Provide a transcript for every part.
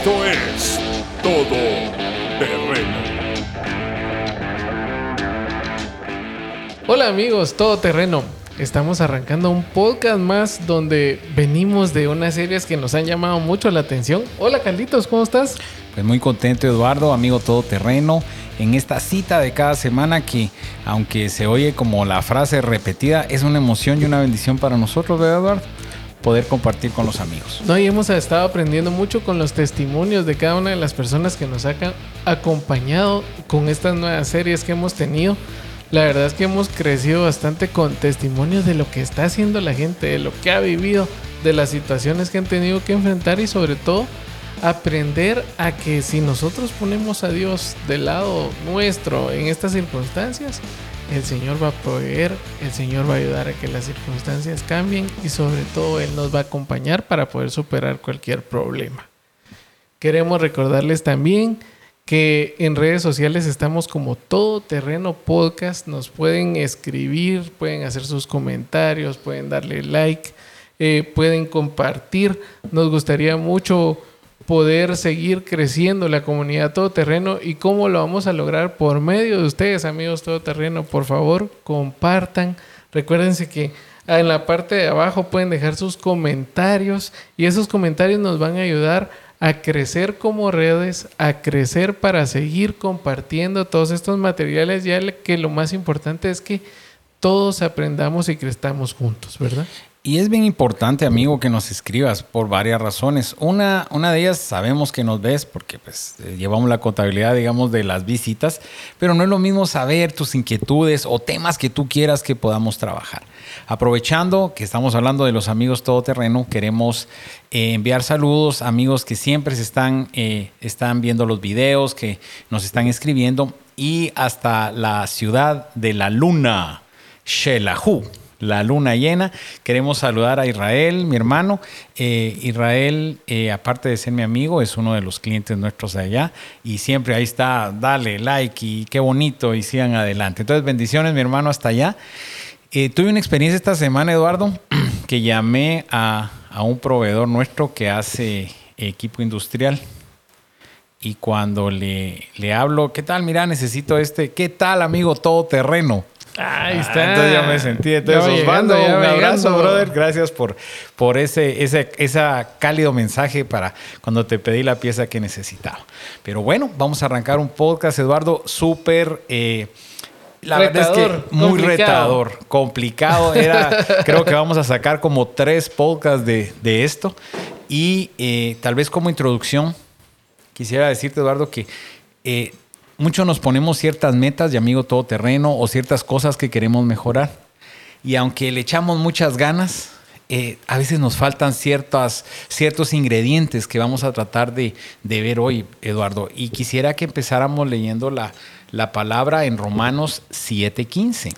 Esto es Todo Terreno. Hola amigos, Todo Terreno. Estamos arrancando un podcast más donde venimos de unas series que nos han llamado mucho la atención. Hola Carlitos, ¿cómo estás? Pues muy contento Eduardo, amigo todoterreno, en esta cita de cada semana que aunque se oye como la frase repetida, es una emoción y una bendición para nosotros, ¿verdad Eduardo? Poder compartir con los amigos. No, y hemos estado aprendiendo mucho con los testimonios de cada una de las personas que nos han acompañado con estas nuevas series que hemos tenido. La verdad es que hemos crecido bastante con testimonios de lo que está haciendo la gente, de lo que ha vivido, de las situaciones que han tenido que enfrentar y sobre todo aprender a que si nosotros ponemos a Dios del lado nuestro en estas circunstancias, el Señor va a proveer, el Señor va a ayudar a que las circunstancias cambien y sobre todo Él nos va a acompañar para poder superar cualquier problema. Queremos recordarles también que en redes sociales estamos como todo terreno podcast, nos pueden escribir, pueden hacer sus comentarios, pueden darle like, eh, pueden compartir. Nos gustaría mucho poder seguir creciendo la comunidad todoterreno y cómo lo vamos a lograr por medio de ustedes, amigos todoterreno. Por favor, compartan. Recuérdense que en la parte de abajo pueden dejar sus comentarios y esos comentarios nos van a ayudar a crecer como redes, a crecer para seguir compartiendo todos estos materiales, ya que lo más importante es que todos aprendamos y crezcamos juntos, ¿verdad? Y es bien importante, amigo, que nos escribas por varias razones. Una, una de ellas sabemos que nos ves porque pues, eh, llevamos la contabilidad, digamos, de las visitas, pero no es lo mismo saber tus inquietudes o temas que tú quieras que podamos trabajar. Aprovechando que estamos hablando de los amigos todoterreno, queremos eh, enviar saludos a amigos que siempre se están, eh, están viendo los videos, que nos están escribiendo y hasta la ciudad de la luna, Shelahu la luna llena. Queremos saludar a Israel, mi hermano. Eh, Israel, eh, aparte de ser mi amigo, es uno de los clientes nuestros de allá y siempre ahí está, dale like y qué bonito y sigan adelante. Entonces, bendiciones, mi hermano, hasta allá. Eh, tuve una experiencia esta semana, Eduardo, que llamé a, a un proveedor nuestro que hace equipo industrial. Y cuando le, le hablo, ¿qué tal? Mira, necesito este. ¿Qué tal, amigo todo Ahí Ah, está. entonces ya me sentí. Entonces, Osvaldo, un abrazo, brother. Gracias por, por ese, ese ese cálido mensaje para cuando te pedí la pieza que necesitaba. Pero bueno, vamos a arrancar un podcast, Eduardo, súper... eh, la verdad es que muy complicado. retador, complicado. Era, creo que vamos a sacar como tres podcasts de, de esto. Y eh, tal vez como introducción, quisiera decirte, Eduardo, que eh, muchos nos ponemos ciertas metas de amigo todoterreno o ciertas cosas que queremos mejorar. Y aunque le echamos muchas ganas, eh, a veces nos faltan ciertas, ciertos ingredientes que vamos a tratar de, de ver hoy, Eduardo. Y quisiera que empezáramos leyendo la, la palabra en Romanos 7:15.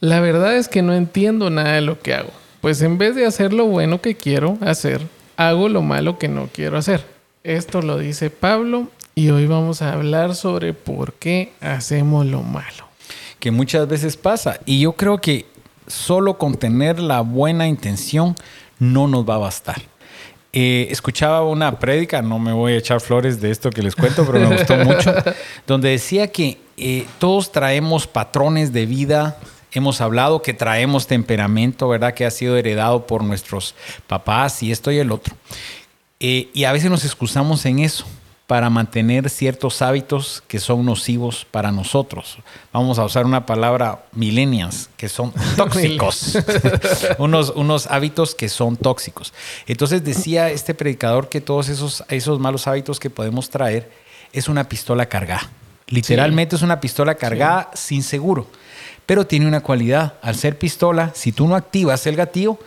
La verdad es que no entiendo nada de lo que hago. Pues en vez de hacer lo bueno que quiero hacer, hago lo malo que no quiero hacer. Esto lo dice Pablo y hoy vamos a hablar sobre por qué hacemos lo malo. que muchas veces pasa. Y yo creo que solo con tener la buena intención no nos va a bastar. Eh, escuchaba una prédica, no me voy a echar flores de esto que les cuento, pero me gustó mucho, donde decía que eh, todos traemos patrones de vida. Hemos hablado que traemos temperamento, ¿verdad? Que ha sido heredado por nuestros papás y esto y el otro. Eh, y a veces nos excusamos en eso para mantener ciertos hábitos que son nocivos para nosotros. Vamos a usar una palabra millennials, que son tóxicos. unos, unos hábitos que son tóxicos. Entonces decía este predicador que todos esos, esos malos hábitos que podemos traer es una pistola cargada. Literalmente es una pistola cargada sin seguro. Pero tiene una cualidad. Al ser pistola, si tú no activas el gatillo,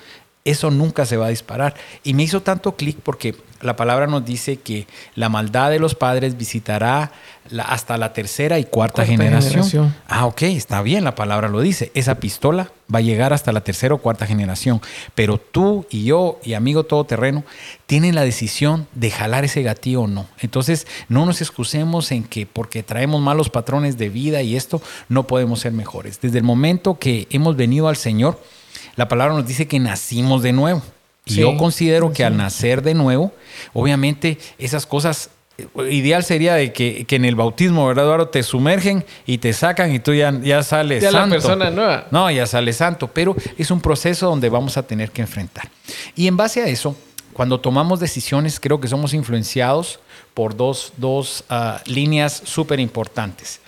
eso nunca se va a disparar. Y me hizo tanto clic porque la palabra nos dice que la maldad de los padres visitará la- hasta la tercera y cuarta, Cuarta generación. generación. Ah, ok, está bien, la palabra lo dice. Esa pistola va a llegar hasta la tercera o cuarta generación. Pero tú y yo y amigo todoterreno tienen la decisión de jalar ese gatillo o no. Entonces, no nos excusemos en que porque traemos malos patrones de vida y esto, no podemos ser mejores. Desde el momento que hemos venido al Señor, la palabra nos dice que nacimos de nuevo. Y Sí, yo considero que sí. al nacer de nuevo, obviamente esas cosas, eh, ideal sería de que, que en el bautismo, ¿verdad, Eduardo? Te sumergen y te sacan y tú ya, ya sales Ya la santo. persona nueva. No, ya sale santo, pero es un proceso donde vamos a tener que enfrentar. Y en base a eso, cuando tomamos decisiones, creo que somos influenciados por dos, dos ah, líneas súper importantes.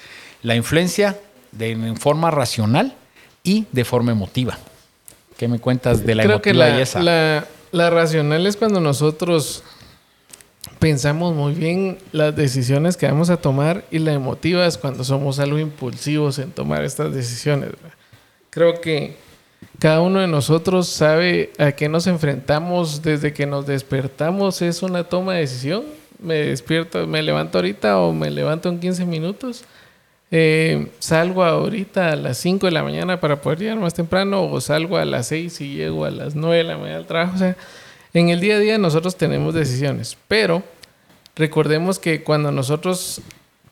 La influencia de, en forma racional y de forma emotiva. ¿Qué me cuentas de la Creo que la, esa? la, la racional es cuando nosotros pensamos muy bien las decisiones que vamos a tomar y la emotiva es cuando somos algo impulsivos en tomar estas decisiones. Creo que cada uno de nosotros sabe a qué nos enfrentamos desde que nos despertamos. Es una toma de decisión. Me despierto, me levanto ahorita o me levanto en 15 minutos. Eh, salgo ahorita a las 5 de la mañana para poder llegar más temprano o salgo a las 6 y llego a las 9 de la mañana al trabajo. O sea, en el día a día nosotros tenemos decisiones, pero recordemos que cuando nosotros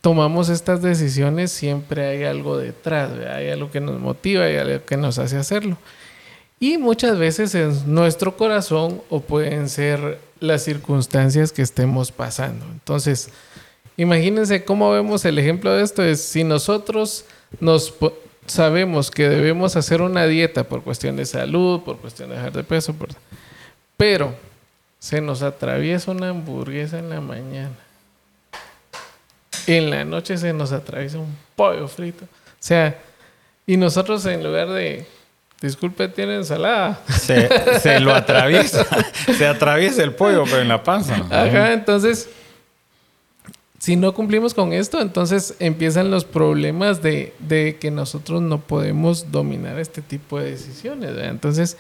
tomamos estas decisiones siempre hay algo detrás, ¿verdad? hay algo que nos motiva, hay algo que nos hace hacerlo. Y muchas veces es nuestro corazón o pueden ser las circunstancias que estemos pasando. Entonces, imagínense cómo vemos el ejemplo de esto. Es si nosotros nos sabemos que debemos hacer una dieta por cuestión de salud, por cuestión de dejar de peso, por- pero se nos atraviesa una hamburguesa en la mañana. En la noche se nos atraviesa un pollo frito. O sea, y nosotros en lugar de, disculpe, tiene ensalada. Se, se lo atraviesa. se atraviesa el pollo, pero en la panza. Ajá, entonces, si no cumplimos con esto, entonces empiezan los problemas de, de que nosotros no podemos dominar este tipo de decisiones. Entonces,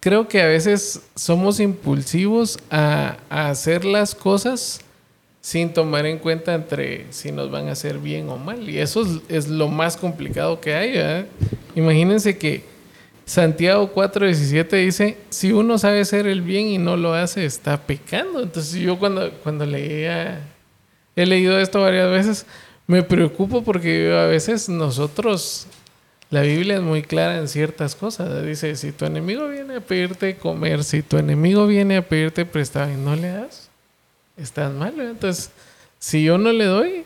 creo que a veces somos impulsivos a, hacer las cosas sin tomar en cuenta entre si nos van a hacer bien o mal. Y eso es, lo más complicado que hay. Imagínense que Santiago 4:17 dice, si uno sabe hacer el bien y no lo hace, está pecando. Entonces yo cuando, cuando leía, he leído esto varias veces, me preocupo porque a veces nosotros, la Biblia es muy clara en ciertas cosas. Dice, si tu enemigo viene a pedirte comer, si tu enemigo viene a pedirte prestado y no le das, estás mal. ¿verdad? Entonces, si yo no le doy,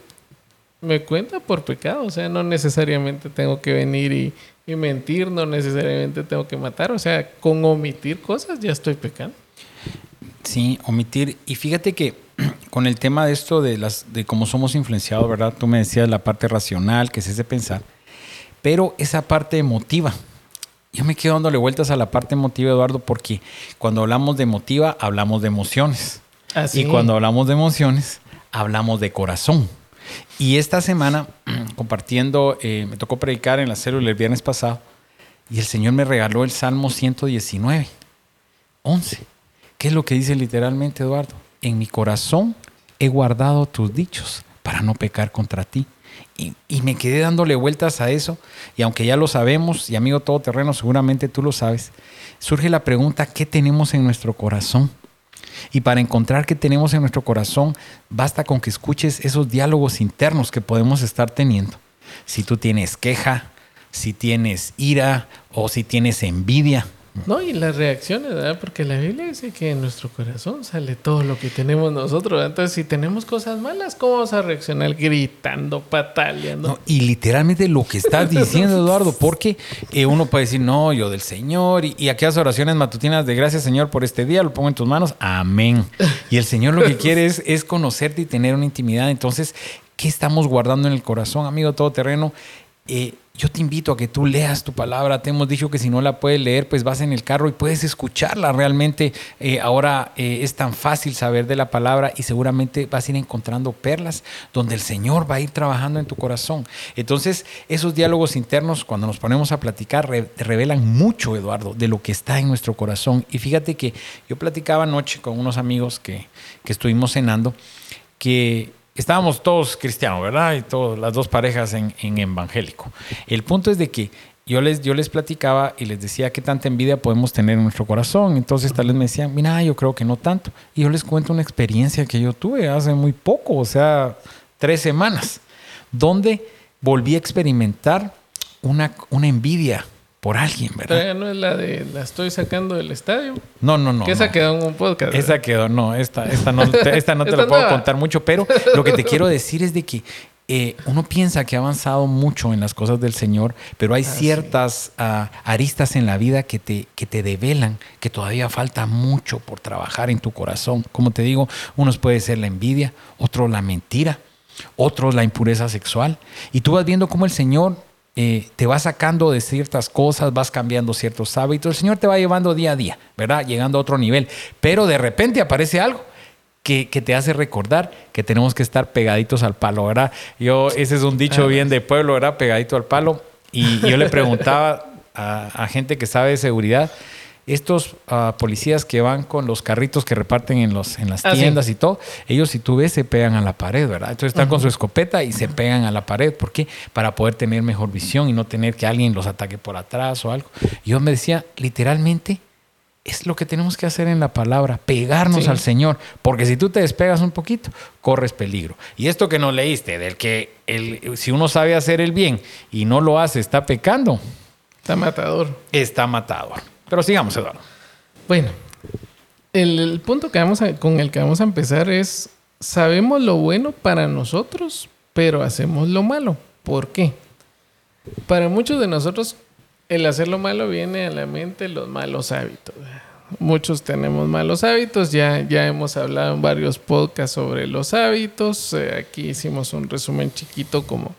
me cuenta por pecado. O sea, no necesariamente tengo que venir y, y mentir, no necesariamente tengo que matar. O sea, con omitir cosas ya estoy pecando. Sí, omitir. Y fíjate que con el tema de esto de las de cómo somos influenciados, ¿verdad? Tú me decías la parte racional, que es ese pensar, pero esa parte emotiva. Yo me quedo dándole vueltas a la parte emotiva, Eduardo, porque cuando hablamos de emotiva, hablamos de emociones. Así. Y cuando hablamos de emociones, hablamos de corazón. Y esta semana, compartiendo, eh, me tocó predicar en la célula el viernes pasado, y el Señor me regaló el Salmo 119, 11. ¿Qué es lo que dice literalmente, Eduardo? En mi corazón he guardado tus dichos para no pecar contra ti. Y, y me quedé dándole vueltas a eso, y aunque ya lo sabemos, y amigo todoterreno, seguramente tú lo sabes, surge la pregunta, ¿qué tenemos en nuestro corazón? Y para encontrar qué tenemos en nuestro corazón, basta con que escuches esos diálogos internos que podemos estar teniendo. Si tú tienes queja, si tienes ira o si tienes envidia. No, y las reacciones, ¿verdad? Porque la Biblia dice que en nuestro corazón sale todo lo que tenemos nosotros. Entonces, si tenemos cosas malas, ¿cómo vamos a reaccionar? Gritando, pataleando. No, y literalmente lo que estás diciendo, Eduardo, porque eh, uno puede decir, no, yo del Señor, y, y aquellas oraciones matutinas de gracias, Señor, por este día, lo pongo en tus manos, amén. Y el Señor lo que quiere es, es conocerte y tener una intimidad. Entonces, ¿qué estamos guardando en el corazón, amigo todoterreno? Eh, yo te invito a que tú leas tu palabra. Te hemos dicho que si no la puedes leer, pues vas en el carro y puedes escucharla. Realmente eh, ahora eh, es tan fácil saber de la palabra y seguramente vas a ir encontrando perlas donde el Señor va a ir trabajando en tu corazón. Entonces, esos diálogos internos, cuando nos ponemos a platicar, re- revelan mucho, Eduardo, de lo que está en nuestro corazón. Y fíjate que yo platicaba anoche con unos amigos que, que estuvimos cenando, que estábamos todos cristianos, ¿verdad? Y todas las dos parejas en, en evangélico. El punto es de que yo les, yo les platicaba y les decía qué tanta envidia podemos tener en nuestro corazón. Entonces tal vez me decían, mira, yo creo que no tanto. Y yo les cuento una experiencia que yo tuve hace muy poco, o sea, tres semanas, donde volví a experimentar una, una envidia por alguien, ¿verdad? Todavía no es la de la estoy sacando del estadio. No, no, no. que esa no. quedó en un podcast. ¿verdad? Esa quedó, no, esta, esta no, te- esta no te Esta lo puedo contar mucho, pero lo que te quiero decir es de que eh, uno piensa que ha avanzado mucho en las cosas del Señor, pero hay ciertas ah, aristas en la vida que te, que te develan que todavía falta mucho por trabajar en tu corazón. Como te digo, unos puede ser la envidia, otro la mentira, otros la impureza sexual. Y tú vas viendo cómo el Señor eh, te va sacando de ciertas cosas, vas cambiando ciertos hábitos. El Señor te va llevando día a día, ¿verdad? Llegando a otro nivel. Pero de repente aparece algo que, que te hace recordar que tenemos que estar pegaditos al palo, ¿verdad? Yo, ese es un dicho bien de pueblo, ¿verdad? Pegadito al palo. Y yo le preguntaba a, a gente que sabe de seguridad, estos ah, policías que van con los carritos que reparten en, los, en las Ah, sí. tiendas y todo, ellos si tú ves se pegan a la pared, ¿verdad? Entonces están con su escopeta y se pegan a la pared. ¿Por qué? Para poder tener mejor visión y no tener que alguien los ataque por atrás o algo. Yo me decía, literalmente, es lo que tenemos que hacer en la palabra, pegarnos Sí. al Señor, porque si tú te despegas un poquito, corres peligro. Y esto que no leíste, del que el, si uno sabe hacer el bien y no lo hace, está pecando, Está matador. está matado. Pero sigamos, Eduardo. Bueno, el, punto que vamos con el que vamos a empezar es, sabemos lo bueno para nosotros, pero hacemos lo malo. ¿Por qué? Para muchos de nosotros, el hacer lo malo viene a la mente los malos hábitos. Muchos tenemos malos hábitos, ya, ya hemos hablado en varios podcasts sobre los hábitos. Eh, aquí hicimos un resumen chiquito como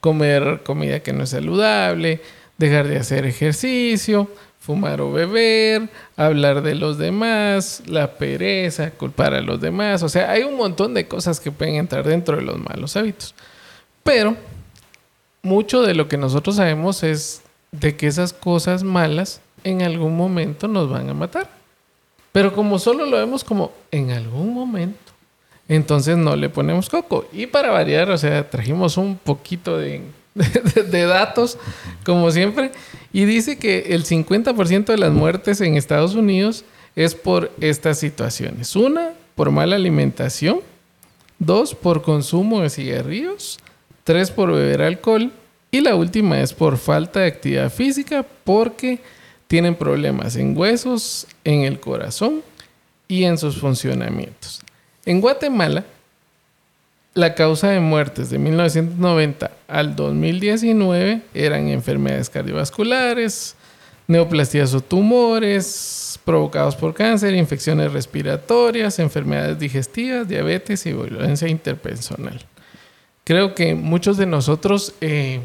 comer comida que no es saludable, dejar de hacer ejercicio, fumar o beber, hablar de los demás, la pereza, culpar a los demás. O sea, hay un montón de cosas que pueden entrar dentro de los malos hábitos. Pero mucho de lo que nosotros sabemos es de que esas cosas malas en algún momento nos van a matar. Pero como solo lo vemos como en algún momento, entonces no le ponemos coco. Y para variar, o sea, trajimos un poquito de, de- datos, como siempre, y dice que el 50% de las muertes en Estados Unidos es por estas situaciones. Una, por mala alimentación. Dos, por consumo de cigarrillos. Tres, por beber alcohol. Y la última es por falta de actividad física porque tienen problemas en huesos, en el corazón y en sus funcionamientos. En Guatemala, la causa de muertes de 1990 al 2019 eran enfermedades cardiovasculares, neoplasias o tumores provocados por cáncer, infecciones respiratorias, enfermedades digestivas, diabetes y violencia interpersonal. Creo que muchos de nosotros eh,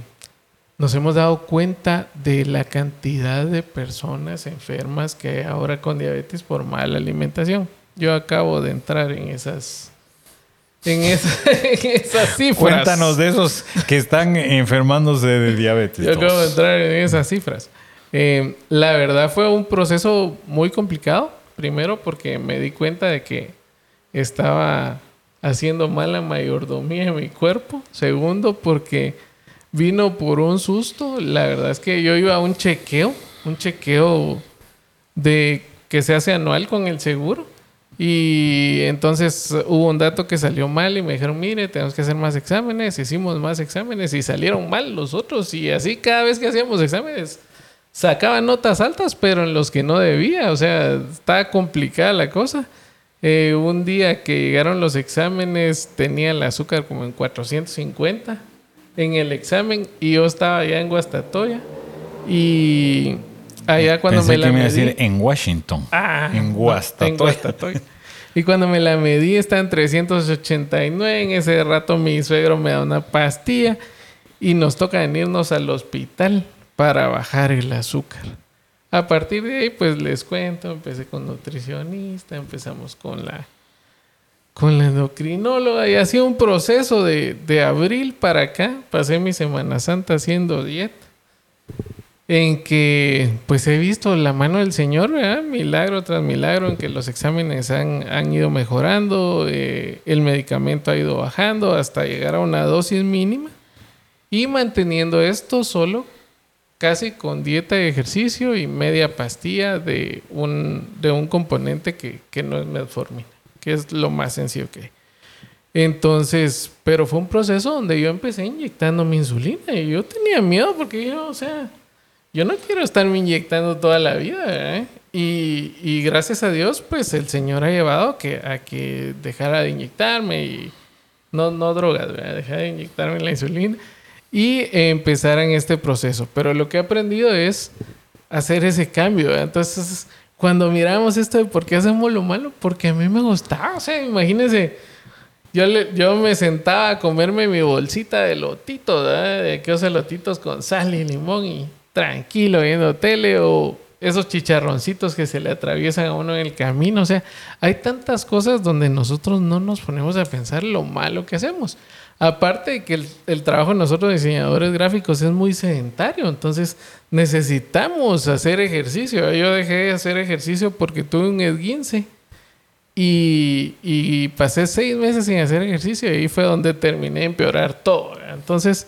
nos hemos dado cuenta de la cantidad de personas enfermas que hay ahora con diabetes por mala alimentación. Yo acabo de entrar en esas, en esa- en esas cifras. Cuéntanos de esos que están enfermándose de diabetes. Yo acabo de entrar en esas cifras. Eh, la verdad fue un proceso muy complicado. Primero porque me di cuenta de que estaba haciendo mala mayordomía en mi cuerpo. Segundo porque vino por un susto. La verdad es que yo iba a un chequeo, un chequeo de que se hace anual con el seguro. Y entonces hubo un dato que salió mal y me dijeron, mire, tenemos que hacer más exámenes. Hicimos más exámenes y salieron mal los otros. Y así cada vez que hacíamos exámenes sacaba notas altas, pero en los que no debía. O sea, estaba complicada la cosa. Eh, un día que llegaron los exámenes tenía el azúcar como en 450 en el examen y yo estaba allá en Guastatoya. Y allá cuando Pensé me la que me iba a medí- decir en Washington. Ah, en Guastatoya. Y cuando me la medí está en 389. En ese rato mi suegro me da una pastilla y nos toca venirnos al hospital para bajar el azúcar. A partir de ahí, pues les cuento, empecé con nutricionista, empezamos con la con la endocrinóloga y ha sido un proceso de, de abril para acá. Pasé mi Semana Santa haciendo dieta en que pues he visto la mano del Señor, ¿verdad? milagro tras milagro, en que los exámenes han, han ido mejorando, eh, el medicamento ha ido bajando hasta llegar a una dosis mínima y manteniendo esto solo casi con dieta y ejercicio y media pastilla de un, de un componente que, que no es metformina, que es lo más sencillo que hay. Entonces, pero fue un proceso donde yo empecé inyectando mi insulina y yo tenía miedo porque yo, o sea, yo no quiero estarme inyectando toda la vida, ¿eh? y, gracias a Dios, pues el Señor ha llevado que, a que dejara de inyectarme y no, no drogas, ¿verdad? dejara de inyectarme la insulina y empezar en este proceso. Pero lo que he aprendido es hacer ese cambio. Entonces, cuando miramos esto de por qué hacemos lo malo, porque a mí me gustaba. O sea, imagínense, yo, yo me sentaba a comerme mi bolsita de lotitos, de aquellos lotitos con sal y limón y tranquilo viendo tele o esos chicharroncitos que se le atraviesan a uno en el camino. O sea, hay tantas cosas donde nosotros no nos ponemos a pensar lo malo que hacemos. Aparte de que el, trabajo de nosotros diseñadores gráficos es muy sedentario, entonces necesitamos hacer ejercicio. Yo dejé de hacer ejercicio porque tuve un esguince y, pasé seis meses sin hacer ejercicio y ahí fue donde terminé de empeorar todo. Entonces,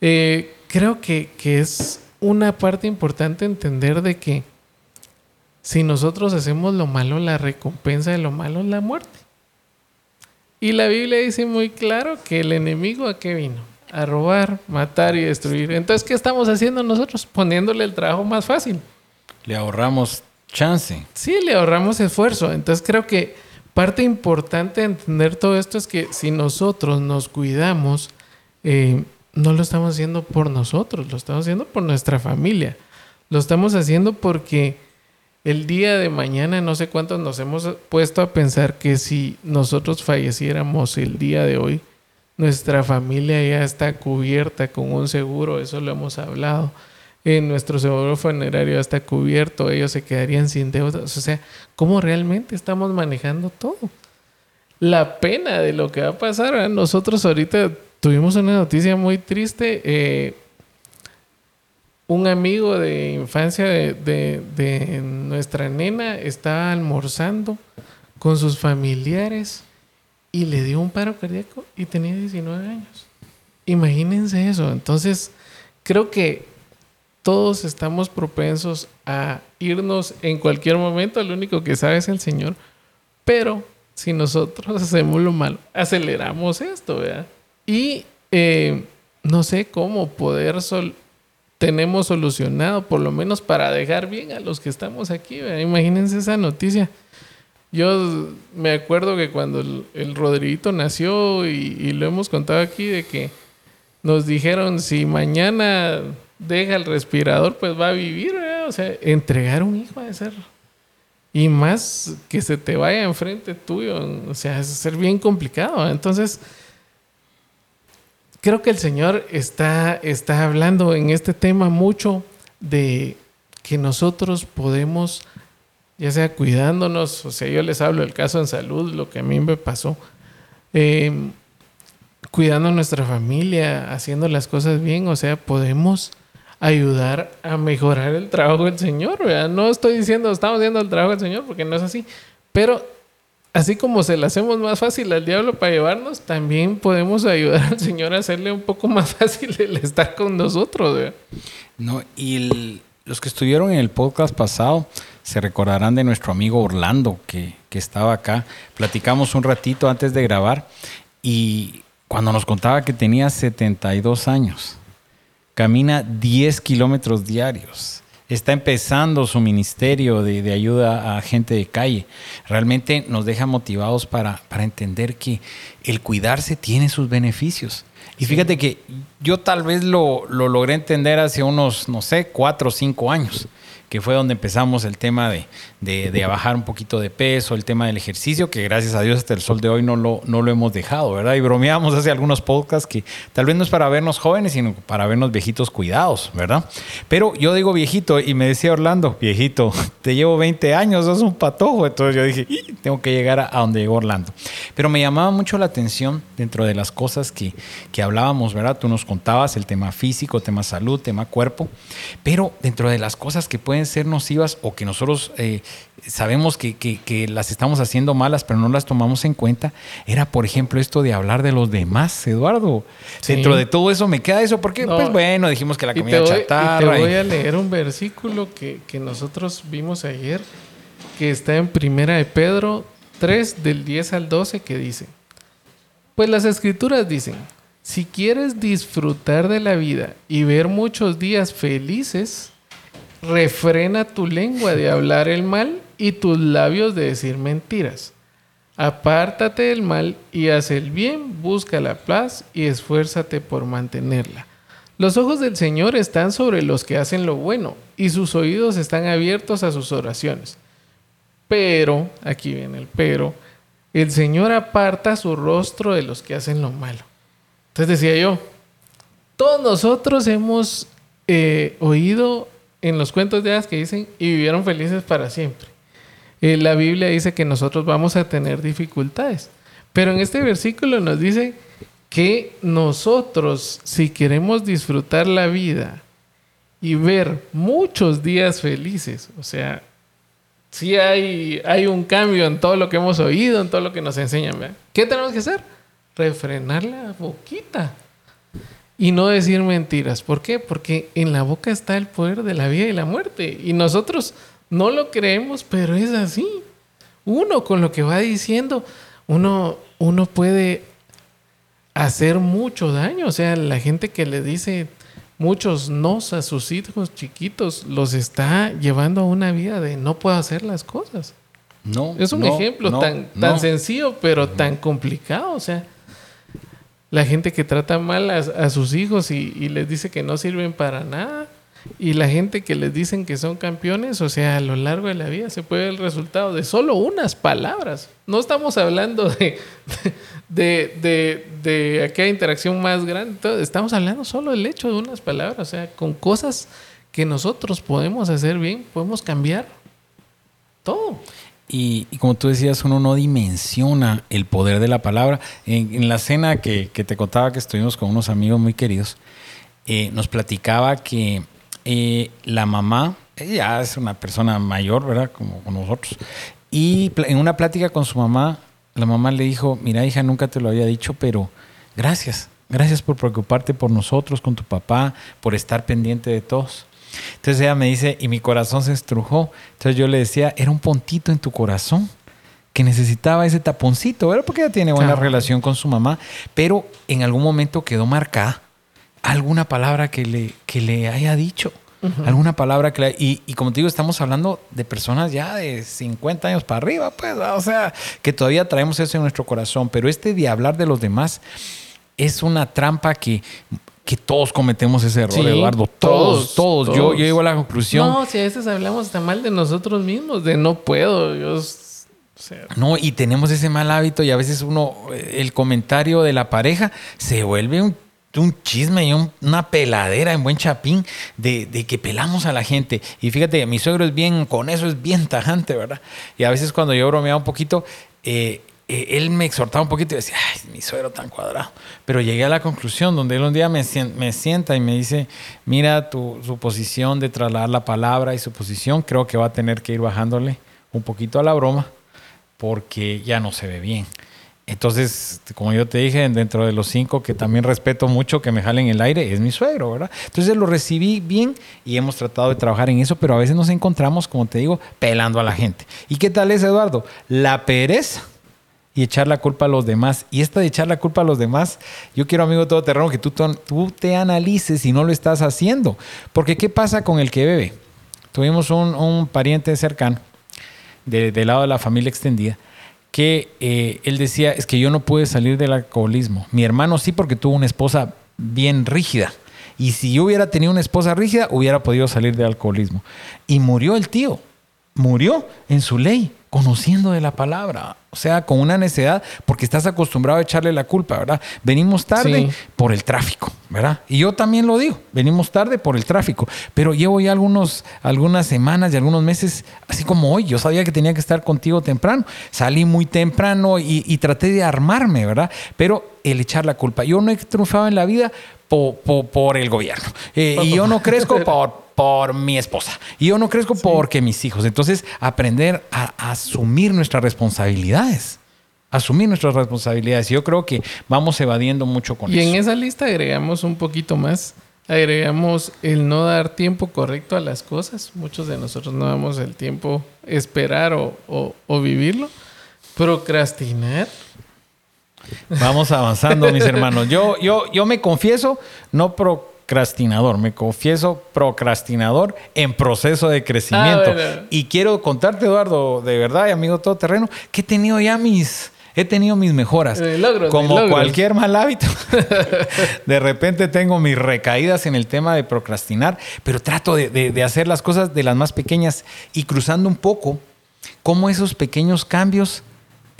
eh, creo que es una parte importante entender de que si nosotros hacemos lo malo, la recompensa de lo malo es la muerte. Y la Biblia dice muy claro que el enemigo a qué vino? A robar, matar y destruir. Entonces, ¿qué estamos haciendo nosotros? Poniéndole el trabajo más fácil. Le ahorramos chance. Sí, le ahorramos esfuerzo. Entonces, creo que parte importante de entender todo esto es que si nosotros nos cuidamos, eh, no lo estamos haciendo por nosotros, lo estamos haciendo por nuestra familia. Lo estamos haciendo porque el día de mañana no sé cuántos nos hemos puesto a pensar que si nosotros falleciéramos el día de hoy, nuestra familia ya está cubierta con un seguro, eso lo hemos hablado. En nuestro seguro funerario ya está cubierto, ellos se quedarían sin deudas. O sea, ¿cómo realmente estamos manejando todo? La pena de lo que va a pasar. Nosotros ahorita tuvimos una noticia muy triste. Eh, un amigo de infancia de, nuestra nena estaba almorzando con sus familiares y le dio un paro cardíaco y tenía 19 años. Imagínense eso. Entonces, creo que todos estamos propensos a irnos en cualquier momento. Lo único que sabe es el Señor. Pero si nosotros hacemos lo malo, aceleramos esto, ¿verdad? Y eh, no sé cómo poder sol tenemos solucionado, por lo menos para dejar bien a los que estamos aquí. Imagínense esa noticia. Yo me acuerdo que cuando el, el Rodriguito nació y, lo hemos contado aquí, de que nos dijeron si mañana deja el respirador, pues va a vivir. O sea, entregar un hijo a ser. Y más que se te vaya enfrente tuyo, o sea, es ser bien complicado. Entonces, creo que el Señor está, está hablando en este tema mucho de que nosotros podemos, ya sea cuidándonos, o sea, yo les hablo del caso en salud, lo que a mí me pasó, em, cuidando nuestra familia, haciendo las cosas bien, o sea, podemos ayudar a mejorar el trabajo del Señor, No estoy diciendo, estamos haciendo el trabajo del Señor, porque no es así, pero así como se le hacemos más fácil al diablo para llevarnos, también podemos ayudar al Señor a hacerle un poco más fácil el estar con nosotros. No, y los que estuvieron en el podcast pasado se recordarán de nuestro amigo Orlando que, que estaba acá. Platicamos un ratito antes de grabar y cuando nos contaba que tenía 72 años, camina 10 kilómetros diarios está empezando su ministerio de, ayuda a gente de calle. Realmente nos deja motivados para, para entender que el cuidarse tiene sus beneficios. Y fíjate que yo tal vez lo, lo logré entender hace unos, no sé, cuatro o cinco años que fue donde empezamos el tema de, de, bajar un poquito de peso, el tema del ejercicio, que gracias a Dios hasta el sol de hoy no lo, no lo hemos dejado, ¿verdad? Y bromeamos hace algunos podcasts que tal vez no es para vernos jóvenes, sino para vernos viejitos cuidados, ¿verdad? Pero yo digo viejito y me decía Orlando, viejito, te llevo 20 años, sos un patojo. Entonces yo dije, tengo que llegar a, donde llegó Orlando. Pero me llamaba mucho la atención dentro de las cosas que, que hablábamos, ¿verdad? Tú nos contabas el tema físico, tema salud, tema cuerpo, pero dentro de las cosas que pueden ser nocivas o que nosotros eh, sabemos que, que, las estamos haciendo malas, pero no las tomamos en cuenta, era, por ejemplo, esto de hablar de los demás, Eduardo. Dentro de todo eso me queda eso, porque, pues bueno, dijimos que la comida chatarra. te voy a leer un versículo que, que nosotros vimos ayer, que está en Primera de Pedro 3, del 10 al 12, que dice: Pues las escrituras dicen. Si quieres disfrutar de la vida y ver muchos días felices, refrena tu lengua de hablar el mal y tus labios de decir mentiras. Apártate del mal y haz el bien, busca la paz y esfuérzate por mantenerla. Los ojos del Señor están sobre los que hacen lo bueno y sus oídos están abiertos a sus oraciones. Pero, aquí viene el pero, el Señor aparta su rostro de los que hacen lo malo. Entonces decía yo, todos nosotros hemos eh, oído en los cuentos de hadas que dicen y vivieron felices para siempre. Eh, la Biblia dice que nosotros vamos a tener dificultades. Pero en este versículo nos dice que nosotros, si queremos disfrutar la vida y ver muchos días felices, o sea, si hay, hay un cambio en todo lo que hemos oído, en todo lo que nos enseñan, ¿qué tenemos que hacer? Refrenar la boquita y no decir mentiras. ¿Por qué? Porque en la boca está el poder de la vida y la muerte. Y nosotros no lo creemos, pero es así. Uno con lo que va diciendo, uno, uno puede hacer mucho daño. O sea, la gente que le dice muchos nos a sus hijos chiquitos los está llevando a una vida de no puedo hacer las cosas. No. Es un ejemplo tan, tan sencillo, pero tan complicado. O sea, la gente que trata mal a, sus hijos y, les dice que no sirven para nada y la gente que les dicen que son campeones, o sea, a lo largo de la vida se puede ver el resultado de solo unas palabras. No estamos hablando de, de, de, aquella interacción más grande, estamos hablando solo del hecho de unas palabras, o sea, con cosas que nosotros podemos hacer bien, podemos cambiar todo. Y, como tú decías, uno no dimensiona el poder de la palabra. En, la cena que, te contaba que estuvimos con unos amigos muy queridos, eh, nos platicaba que eh, la mamá, ella es una persona mayor, ¿verdad? Como, nosotros. Y en una plática con su mamá, la mamá le dijo, mira hija, nunca te lo había dicho, pero gracias. Gracias por preocuparte por nosotros, con tu papá, por estar pendiente de todos. Entonces ella me dice, y mi corazón se estrujó. Entonces yo le decía, era un puntito en tu corazón que necesitaba ese taponcito, ¿verdad? Porque ella tiene buena relación con su mamá, pero en algún momento quedó marcada alguna palabra que le, que le haya dicho. Alguna palabra que y, y, como te digo, estamos hablando de personas ya de 50 años para arriba, pues, o sea, que todavía traemos eso en nuestro corazón, pero este de hablar de los demás es una trampa que que todos cometemos ese error, Eduardo. Todos, todos, Yo, yo llego a la conclusión. No, si a veces hablamos tan mal de nosotros mismos, de no puedo. Yo, No, y tenemos ese mal hábito y a veces uno, el comentario de la pareja se vuelve un un chisme y una peladera en buen chapín de, que pelamos a la gente. Y fíjate, mi suegro es bien, con eso es bien tajante, ¿verdad? Y a veces cuando yo bromeaba un poquito, eh, eh, él me exhortaba un poquito y decía, ay, mi suegro tan cuadrado. Pero llegué a la conclusión donde él un día me, sienta y me dice, mira, tu, su posición de trasladar la palabra y su posición, creo que va a tener que ir bajándole un poquito a la broma porque ya no se ve bien. Entonces, como yo te dije, dentro de los cinco que también respeto mucho que me jalen el aire, es mi suegro, ¿verdad? Entonces lo recibí bien y hemos tratado de trabajar en eso, pero a veces nos encontramos, como te digo, pelando a la gente. ¿Y qué tal es, Eduardo? La pereza y echar la culpa a los demás. Y esta de echar la culpa a los demás, yo quiero, amigo todo terreno, que tú, tú te analices si no lo estás haciendo. Porque ¿qué pasa con el que bebe? Tuvimos un, pariente cercano, del lado de la familia extendida, que eh, él decía, es que yo no pude salir del alcoholismo. Mi hermano sí porque tuvo una esposa bien rígida. Y si yo hubiera tenido una esposa rígida, hubiera podido salir del alcoholismo. Y murió el tío. Murió en su ley conociendo de la palabra, o sea, con una necedad, porque estás acostumbrado a echarle la culpa, ¿verdad? Venimos tarde por el tráfico, ¿verdad? Y yo también lo digo, venimos tarde por el tráfico, pero llevo ya algunos, algunas semanas y algunos meses, así como hoy, yo sabía que tenía que estar contigo temprano, salí muy temprano y, traté de armarme, ¿verdad? Pero el echar la culpa, yo no he triunfado en la vida por, el gobierno. Eh, y yo no crezco por, por mi esposa. Y yo no crezco porque mis hijos. Entonces, aprender a, asumir nuestras responsabilidades. Asumir nuestras responsabilidades. Yo creo que vamos evadiendo mucho con eso. Y en esa lista agregamos un poquito más. Agregamos el no dar tiempo correcto a las cosas. Muchos de nosotros no damos el tiempo esperar o, o vivirlo. Procrastinar. Vamos avanzando, mis hermanos. Yo, yo, yo me confieso, no procrastino procrastinador, me confieso procrastinador en proceso de crecimiento. Ah, bueno. Y quiero contarte, Eduardo, de verdad, y amigo todoterreno, que he tenido ya mis, he tenido mis mejoras. Eh, logros, Como logros. cualquier mal hábito. de repente tengo mis recaídas en el tema de procrastinar, pero trato de, de- de hacer las cosas de las más pequeñas y cruzando un poco cómo esos pequeños cambios.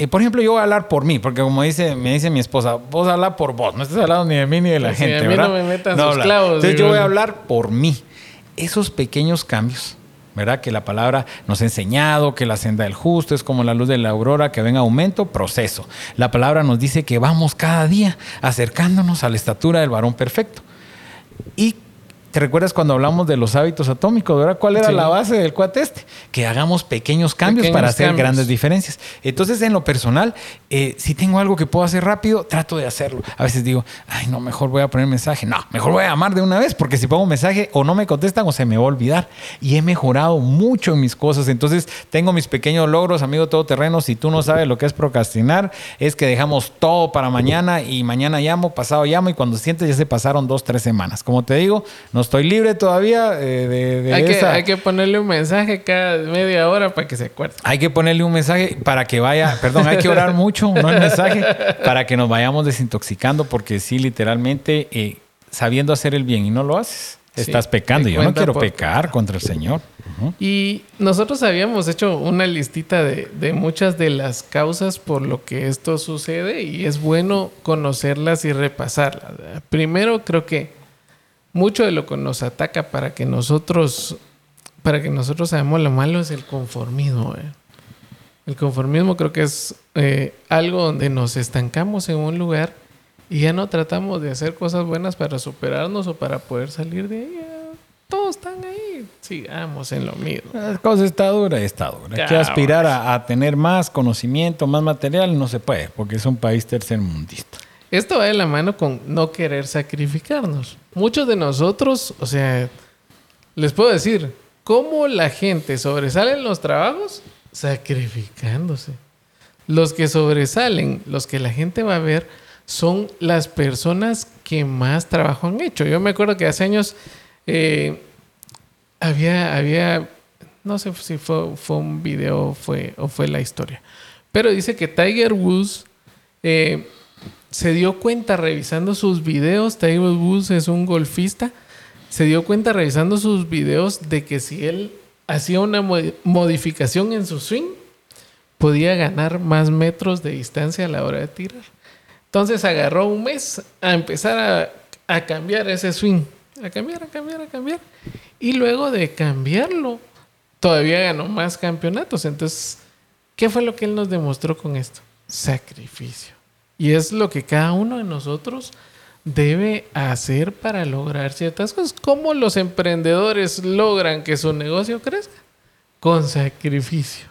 Eh, por ejemplo, yo voy a hablar por mí, porque como dice, me dice mi esposa, vos habla por vos, no estás hablando ni de mí ni de la Sí, gente, a mí ¿verdad? no me metan sus habla. clavos, Entonces yo voy a hablar por mí. Esos pequeños cambios, ¿verdad? Que la palabra nos ha enseñado, que la senda del justo es como la luz de la aurora, que ven aumento, proceso. La palabra nos dice que vamos cada día acercándonos a la estatura del varón perfecto. Y te recuerdas cuando hablamos de los hábitos atómicos, ¿verdad? ¿Cuál era Sí. la base del cuate este? Que hagamos pequeños cambios Pequeños para hacer cambios. grandes diferencias. Entonces, en lo personal, eh, si tengo algo que puedo hacer rápido, trato de hacerlo. A veces digo, ay, no, mejor voy a poner mensaje. No, mejor voy a llamar de una vez, porque si pongo mensaje o no me contestan o se me va a olvidar. Y he mejorado mucho en mis cosas. Entonces, tengo mis pequeños logros, amigo todoterreno. Si tú no sabes lo que es procrastinar, es que dejamos todo para mañana y mañana llamo, pasado llamo y cuando sientes ya se pasaron dos, tres semanas. Como te digo, no estoy libre todavía eh, de, de Hay que, hay que ponerle un mensaje cada media hora para que se acuerde. hay que ponerle un mensaje para que vaya, perdón, hay que orar mucho, no el mensaje, para que nos vayamos desintoxicando, porque sí, literalmente, eh, sabiendo hacer el bien y no lo haces, Sí, estás pecando. Yo no quiero por pecar contra el Señor. Y nosotros habíamos hecho una listita de, de muchas de las causas por lo que esto sucede y es bueno conocerlas y repasarlas. Primero, creo que mucho de lo que nos ataca para que nosotros, para que nosotros hagamos lo malo es el conformismo. eh. El conformismo creo que es eh, algo donde nos estancamos en un lugar y ya no tratamos de hacer cosas buenas para superarnos o para poder salir de ella. Todos están ahí. Sigamos en lo mismo. La cosa está dura y está dura. Hay que aspirar a, a tener más conocimiento, más material, no se puede, porque es un país tercermundista. Esto va de la mano con no querer sacrificarnos. Muchos de nosotros, o sea, les puedo decir, ¿cómo la gente sobresale en los trabajos? Sacrificándose. Los que sobresalen, los que la gente va a ver, son las personas que más trabajo han hecho. Yo me acuerdo que hace años eh, había, había, no sé si fue, fue un video fue, o fue la historia, pero dice que Tiger Woods eh, se dio cuenta revisando sus videos, Tiger Woods es un golfista, se dio cuenta revisando sus videos de que si él hacía una mo- modificación en su swing, podía ganar más metros de distancia a la hora de tirar. Entonces agarró un mes a empezar a, a cambiar ese swing, a cambiar, a cambiar, a cambiar. Y luego de cambiarlo, todavía ganó más campeonatos. Entonces, ¿qué fue lo que él nos demostró con esto? Sacrificio. Y es lo que cada uno de nosotros debe hacer para lograr ciertas cosas. ¿Cómo los emprendedores logran que su negocio crezca? Con sacrificio.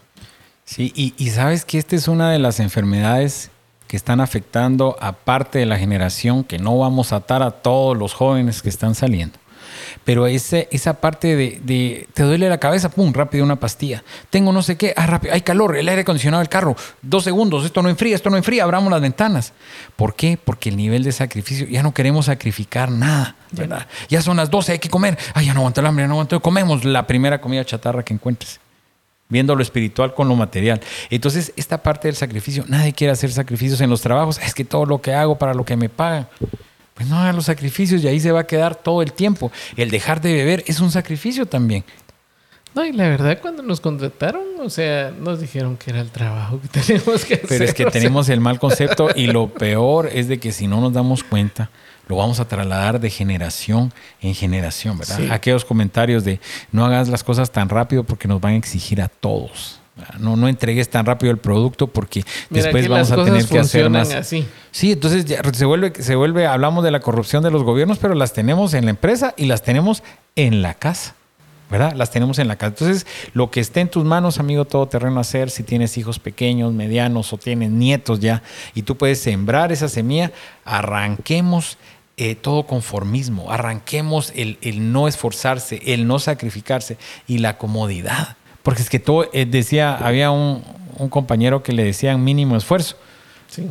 Sí, y, sabes que esta es una de las enfermedades que están afectando a parte de la generación, que no vamos a atar a todos los jóvenes que están saliendo. Pero ese, esa parte de, de, te duele la cabeza, pum, rápido una pastilla. Tengo no sé qué, ah, rápido, hay calor, el aire acondicionado del carro, dos segundos, esto no enfría, esto no enfría, abramos las ventanas. ¿Por qué? Porque el nivel de sacrificio, ya no queremos sacrificar nada, ¿verdad? Ya son las 12, hay que comer, ay, ya no aguanto el hambre, ya no aguanto, comemos la primera comida chatarra que encuentres viendo lo espiritual con lo material. Entonces, esta parte del sacrificio, nadie quiere hacer sacrificios en los trabajos, es que todo lo que hago para lo que me pagan. Pues no hagan los sacrificios y ahí se va a quedar todo el tiempo. El dejar de beber es un sacrificio también. No, y la verdad, cuando nos contrataron, o sea, nos dijeron que era el trabajo que teníamos que hacer. Pero es que sea, tenemos el mal concepto y lo peor es de que si no nos damos cuenta, lo vamos a trasladar de generación en generación, ¿verdad? Sí. Aquellos comentarios de no hagas las cosas tan rápido porque nos van a exigir a todos. No, no entregues tan rápido el producto porque mira, después vamos a tener que hacer más. así. Sí, entonces ya se vuelve, se vuelve, hablamos de la corrupción de los gobiernos, pero las tenemos en la empresa y las tenemos en la casa. ¿Verdad? Las tenemos en la casa. Entonces, lo que esté en tus manos, amigo todoterreno, hacer, si tienes hijos pequeños, medianos o tienes nietos ya, y tú puedes sembrar esa semilla, arranquemos eh, todo conformismo, arranquemos el, el no esforzarse, el no sacrificarse y la comodidad. Porque es que todo, eh, decía, había un, un compañero que le decían mínimo esfuerzo. Sí.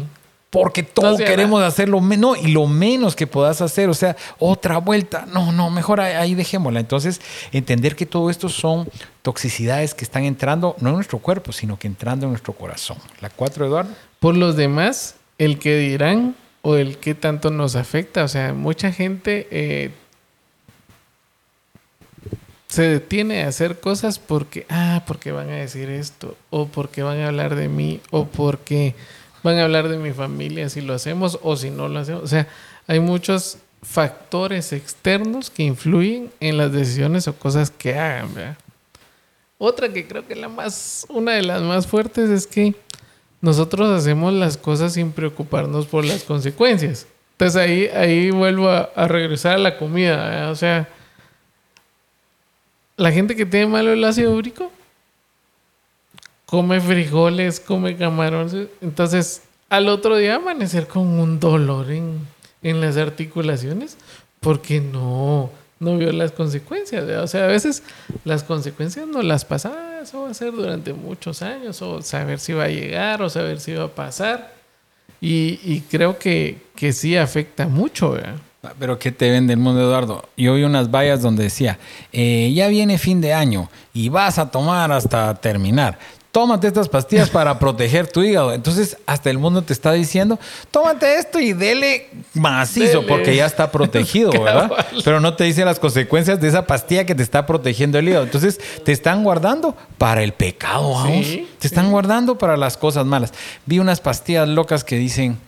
porque todo No queremos hacer lo menos y lo menos que puedas hacer, o sea, otra vuelta, no, no, mejor ahí, ahí dejémosla. Entonces, entender que todo esto son toxicidades que están entrando, no en nuestro cuerpo, sino que entrando en nuestro corazón. La cuatro, Eduardo. Por los demás, el que dirán o el que tanto nos afecta. O sea, mucha gente eh, se detiene a hacer cosas porque, ah, porque van a decir esto, o porque van a hablar de mí, o porque van a hablar de mi familia si lo hacemos o si no lo hacemos. O sea, hay muchos factores externos que influyen en las decisiones o cosas que hagan, ¿verdad? Otra que creo que la más, una de las más fuertes es que nosotros hacemos las cosas sin preocuparnos por las consecuencias. Entonces ahí, ahí vuelvo a, a regresar a la comida, ¿verdad? o sea, la gente que tiene malo el ácido úrico come frijoles, come camarones, entonces al otro día amanecer con un dolor en, en las articulaciones porque no, no vio las consecuencias. O sea, a veces las consecuencias no las pasa, "Ah, eso va a ser durante muchos años, o saber si va a llegar, o saber si va a pasar. Y, y creo que, que sí afecta mucho. ¿verdad? Pero ¿qué te vende el mundo, Eduardo? Yo vi unas vallas donde decía, eh, ya viene fin de año y vas a tomar hasta terminar. Tómate estas pastillas para proteger tu hígado. Entonces, hasta el mundo te está diciendo, tómate esto y dele macizo Dele. porque ya está protegido, ¿verdad? Pero no te dice las consecuencias de esa pastilla que te está protegiendo el hígado. Entonces, te están guardando para el pecado, vamos. Sí, te están guardando para las cosas malas. Vi unas pastillas locas que dicen,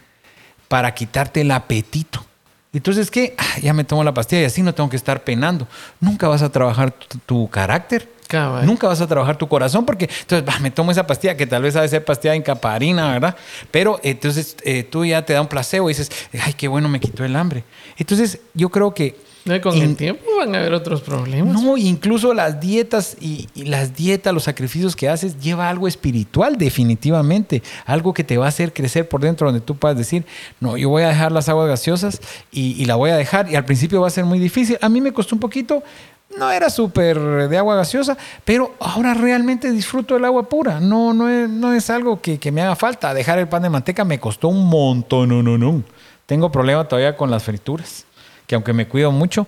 para quitarte el apetito. Entonces, ¿qué? Ah, ya me tomo la pastilla y así no tengo que estar penando. Nunca vas a trabajar tu, tu carácter. Cabal. Nunca vas a trabajar tu corazón porque entonces bah, me tomo esa pastilla que tal vez ha de ser pastilla de incaparina, ¿verdad? Pero entonces eh, tú ya te da un placebo y dices, ay, qué bueno, me quitó el hambre. Entonces yo creo que Con In- el tiempo van a haber otros problemas. no, incluso las dietas y, y las dietas, los sacrificios que haces, lleva algo espiritual definitivamente, algo que te va a hacer crecer por dentro, donde tú puedas decir, no, yo voy a dejar las aguas gaseosas y, y la voy a dejar y al principio va a ser muy difícil. A mí me costó un poquito, no era súper de agua gaseosa, pero ahora realmente disfruto del agua pura. No, no es, no es algo que, que me haga falta. Dejar el pan de manteca me costó un montón, no, no, no. Tengo problema todavía con las frituras, que aunque me cuido mucho,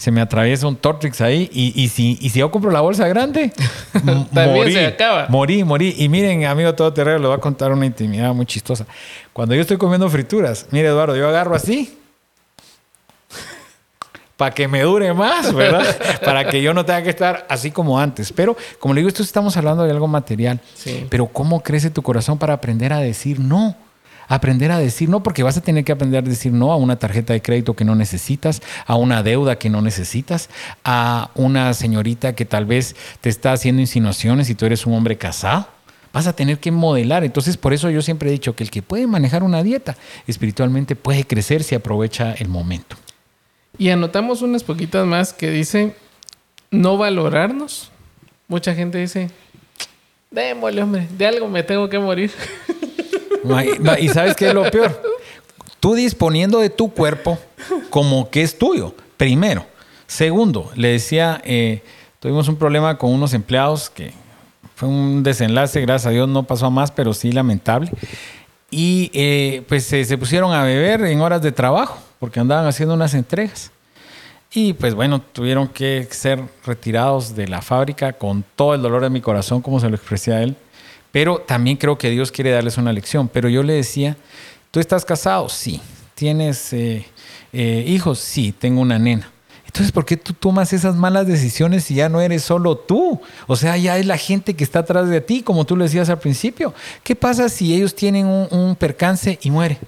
se me atraviesa un Tortrix ahí y, y si, y si yo compro la bolsa grande, También morí, se acaba. Morí, morí. Y miren, amigo todoterreno, le voy a contar una intimidad muy chistosa. Cuando yo estoy comiendo frituras, mire Eduardo, yo agarro así para que me dure más, ¿verdad? para que yo no tenga que estar así como antes. Pero, como le digo, esto estamos hablando de algo material. Sí. Pero ¿cómo crece tu corazón para aprender a decir no? Aprender a decir no, porque vas a tener que aprender a decir no a una tarjeta de crédito que no necesitas, a una deuda que no necesitas, a una señorita que tal vez te está haciendo insinuaciones y tú eres un hombre casado. Vas a tener que modelar. Entonces, por eso yo siempre he dicho que el que puede manejar una dieta espiritualmente puede crecer si aprovecha el momento. Y anotamos unas poquitas más que dicen no valorarnos. Mucha gente dice, démosle, hombre, de algo me tengo que morir. Y sabes qué es lo peor? Tú disponiendo de tu cuerpo como que es tuyo, primero. Segundo, le decía, eh, tuvimos un problema con unos empleados que fue un desenlace, gracias a Dios no pasó a más, pero sí lamentable. Y eh, pues se pusieron a beber en horas de trabajo porque andaban haciendo unas entregas. Y pues bueno, tuvieron que ser retirados de la fábrica con todo el dolor de mi corazón, como se lo expresé a él. Pero también creo que Dios quiere darles una lección. Pero yo le decía, ¿tú estás casado? Sí. ¿Tienes eh, eh, hijos? Sí, tengo una nena. Entonces, ¿por qué tú tomas esas malas decisiones si ya no eres solo tú? O sea, ya es la gente que está atrás de ti, como tú le decías al principio. ¿Qué pasa si ellos tienen un, percance y muere?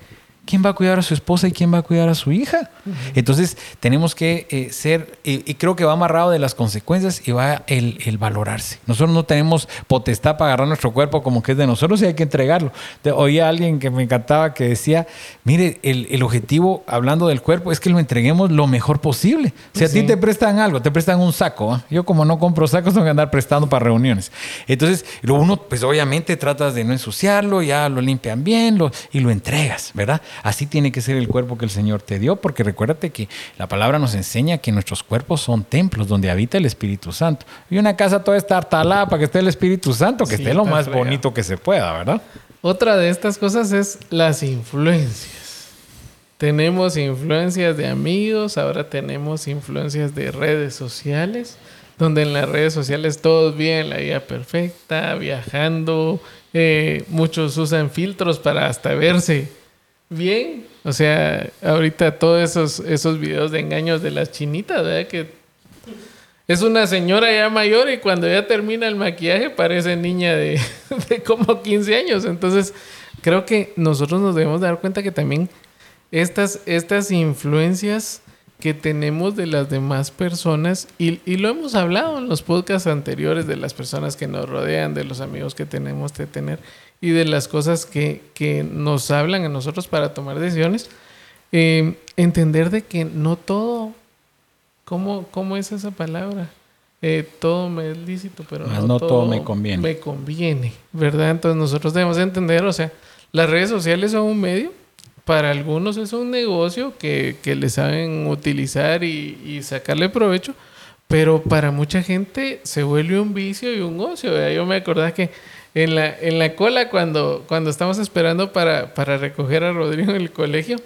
¿Quién va a cuidar a su esposa y quién va a cuidar a su hija? Entonces, tenemos que eh, ser, eh, y creo que va amarrado de las consecuencias y va el, el valorarse. Nosotros no tenemos potestad para agarrar nuestro cuerpo como que es de nosotros y hay que entregarlo. Oía a alguien que me encantaba que decía, mire, el, el objetivo, hablando del cuerpo, es que lo entreguemos lo mejor posible. Si a ti Sí. te prestan algo, te prestan un saco. ¿ah? Yo como no compro sacos, tengo que andar prestando para reuniones. Entonces, lo uno, pues obviamente tratas de no ensuciarlo, ya lo limpian bien lo, y lo entregas, ¿verdad? Así tiene que ser el cuerpo que el Señor te dio, porque recuérdate que la palabra nos enseña que nuestros cuerpos son templos donde habita el Espíritu Santo. Y una casa toda está talada para que esté el Espíritu Santo, que Sí, esté lo más fregado. bonito que se pueda, ¿verdad? Otra de estas cosas es las influencias. Tenemos influencias de amigos, ahora tenemos influencias de redes sociales, donde en las redes sociales todos viven la vida perfecta, viajando, eh, muchos usan filtros para hasta verse bien. O sea, ahorita todos esos, esos videos de engaños de las chinitas, ¿verdad? Que es una señora ya mayor y cuando ya termina el maquillaje parece niña de, de como 15 años. Entonces, creo que nosotros nos debemos dar cuenta que también estas, estas influencias que tenemos de las demás personas, y, y, lo hemos hablado en los podcasts anteriores de las personas que nos rodean, de los amigos que tenemos que tener y de las cosas que, que nos hablan a nosotros para tomar decisiones, eh, entender de que no todo, ¿cómo, cómo es esa palabra? Eh, todo me es lícito, pero no, no todo, todo me conviene. Me conviene, ¿verdad? Entonces nosotros debemos entender, o sea, las redes sociales son un medio, para algunos es un negocio que, que le saben utilizar y, y, sacarle provecho, pero para mucha gente se vuelve un vicio y un ocio. ¿verdad? Yo me acordaba que en la, en la cola, cuando, cuando estamos esperando para, para recoger a Rodrigo en el colegio,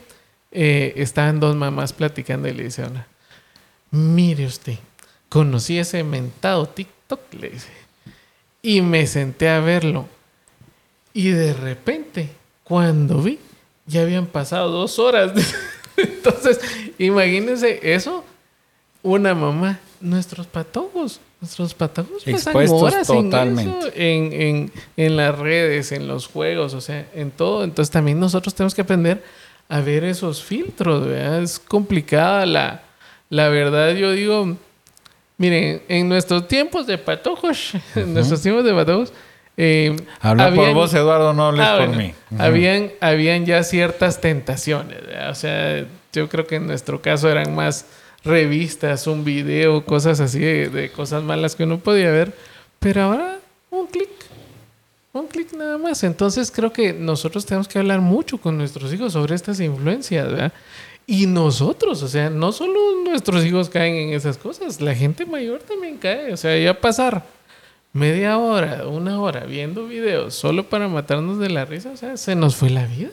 eh, estaban dos mamás platicando y le dice a una, mire usted, conocí ese mentado TikTok, le dice, y me senté a verlo. Y de repente, cuando vi, ya habían pasado dos horas. Entonces, imagínense eso, una mamá, nuestros patojos, nuestros patojos pasan horas totalmente. En, en, en, las redes, en los juegos, o sea, en todo. Entonces también nosotros tenemos que aprender a ver esos filtros, ¿verdad? Es complicada la, la verdad, yo digo, miren, en nuestros tiempos de patojos, en nuestros tiempos de patojos, eh, Habla por vos, Eduardo, no hables ah, por bueno, mí. Habían, habían ya ciertas tentaciones. ¿verdad? O sea, yo creo que en nuestro caso eran más revistas, un video, cosas así de, cosas malas que uno podía ver. Pero ahora, un clic. Un clic nada más. Entonces creo que nosotros tenemos que hablar mucho con nuestros hijos sobre estas influencias, ¿verdad? Y nosotros, o sea, no solo nuestros hijos caen en esas cosas, la gente mayor también cae. O sea, ya pasar media hora, una hora viendo videos solo para matarnos de la risa, o sea, se nos fue la vida.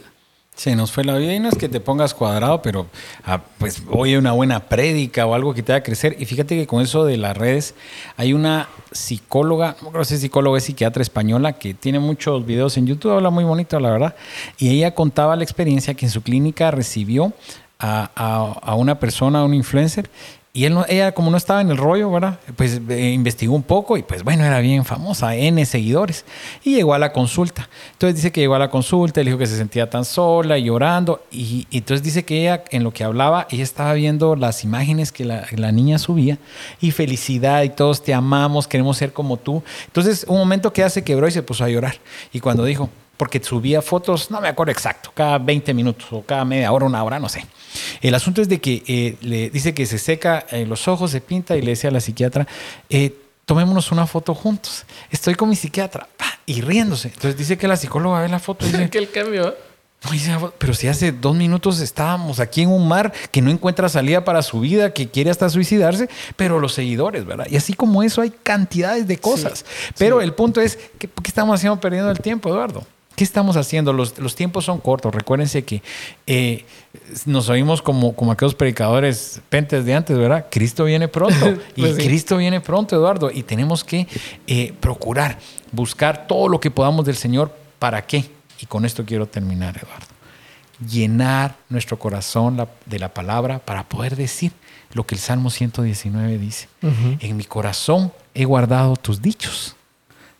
Se nos fue la vida y no es que te pongas cuadrado, pero ah, pues oye una buena prédica o algo que te haga crecer. Y fíjate que con eso de las redes, hay una psicóloga, no creo si es psicóloga, es psiquiatra española, que tiene muchos videos en YouTube, habla muy bonito, la verdad. Y ella contaba la experiencia que en su clínica recibió a, a, a una persona, a un influencer, y él ella, como no estaba en el rollo, ¿verdad? Pues eh, investigó un poco y, pues bueno, era bien famosa, N seguidores. Y llegó a la consulta. Entonces dice que llegó a la consulta, le dijo que se sentía tan sola y llorando. Y, y entonces dice que ella, en lo que hablaba, ella estaba viendo las imágenes que la, la, niña subía y felicidad y todos te amamos, queremos ser como tú. Entonces, un momento que ella se quebró y se puso a llorar. Y cuando dijo, porque subía fotos, no me acuerdo exacto, cada 20 minutos o cada media hora, una hora, no sé. El asunto es de que eh, le dice que se seca eh, los ojos, se pinta y le decía a la psiquiatra, eh, tomémonos una foto juntos. Estoy con mi psiquiatra y riéndose. Entonces dice que la psicóloga ve la foto y dice, que el cambio. Dice, pero si hace dos minutos estábamos aquí en un mar que no encuentra salida para su vida, que quiere hasta suicidarse, pero los seguidores, ¿verdad? Y así como eso hay cantidades de cosas. Sí, pero sí. el punto es, ¿qué, ¿qué estamos haciendo perdiendo el tiempo, Eduardo? ¿Qué estamos haciendo? Los, los, tiempos son cortos. Recuérdense que eh, nos oímos como, como aquellos predicadores pentes de antes, ¿verdad? Cristo viene pronto. pues y sí. Cristo viene pronto, Eduardo. Y tenemos que eh, procurar, buscar todo lo que podamos del Señor. ¿Para qué? Y con esto quiero terminar, Eduardo. Llenar nuestro corazón la, de la palabra para poder decir lo que el Salmo 119 dice. Uh -huh. En mi corazón he guardado tus dichos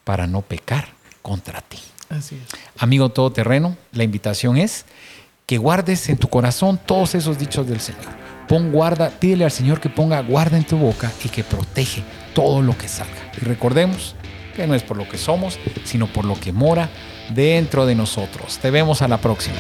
para no pecar contra ti. Así es. Amigo todoterreno, la invitación es que guardes en tu corazón todos esos dichos del Señor. Pon guarda, pídele al Señor que ponga guarda en tu boca y que protege todo lo que salga. Y recordemos que no es por lo que somos, sino por lo que mora dentro de nosotros. Te vemos a la próxima.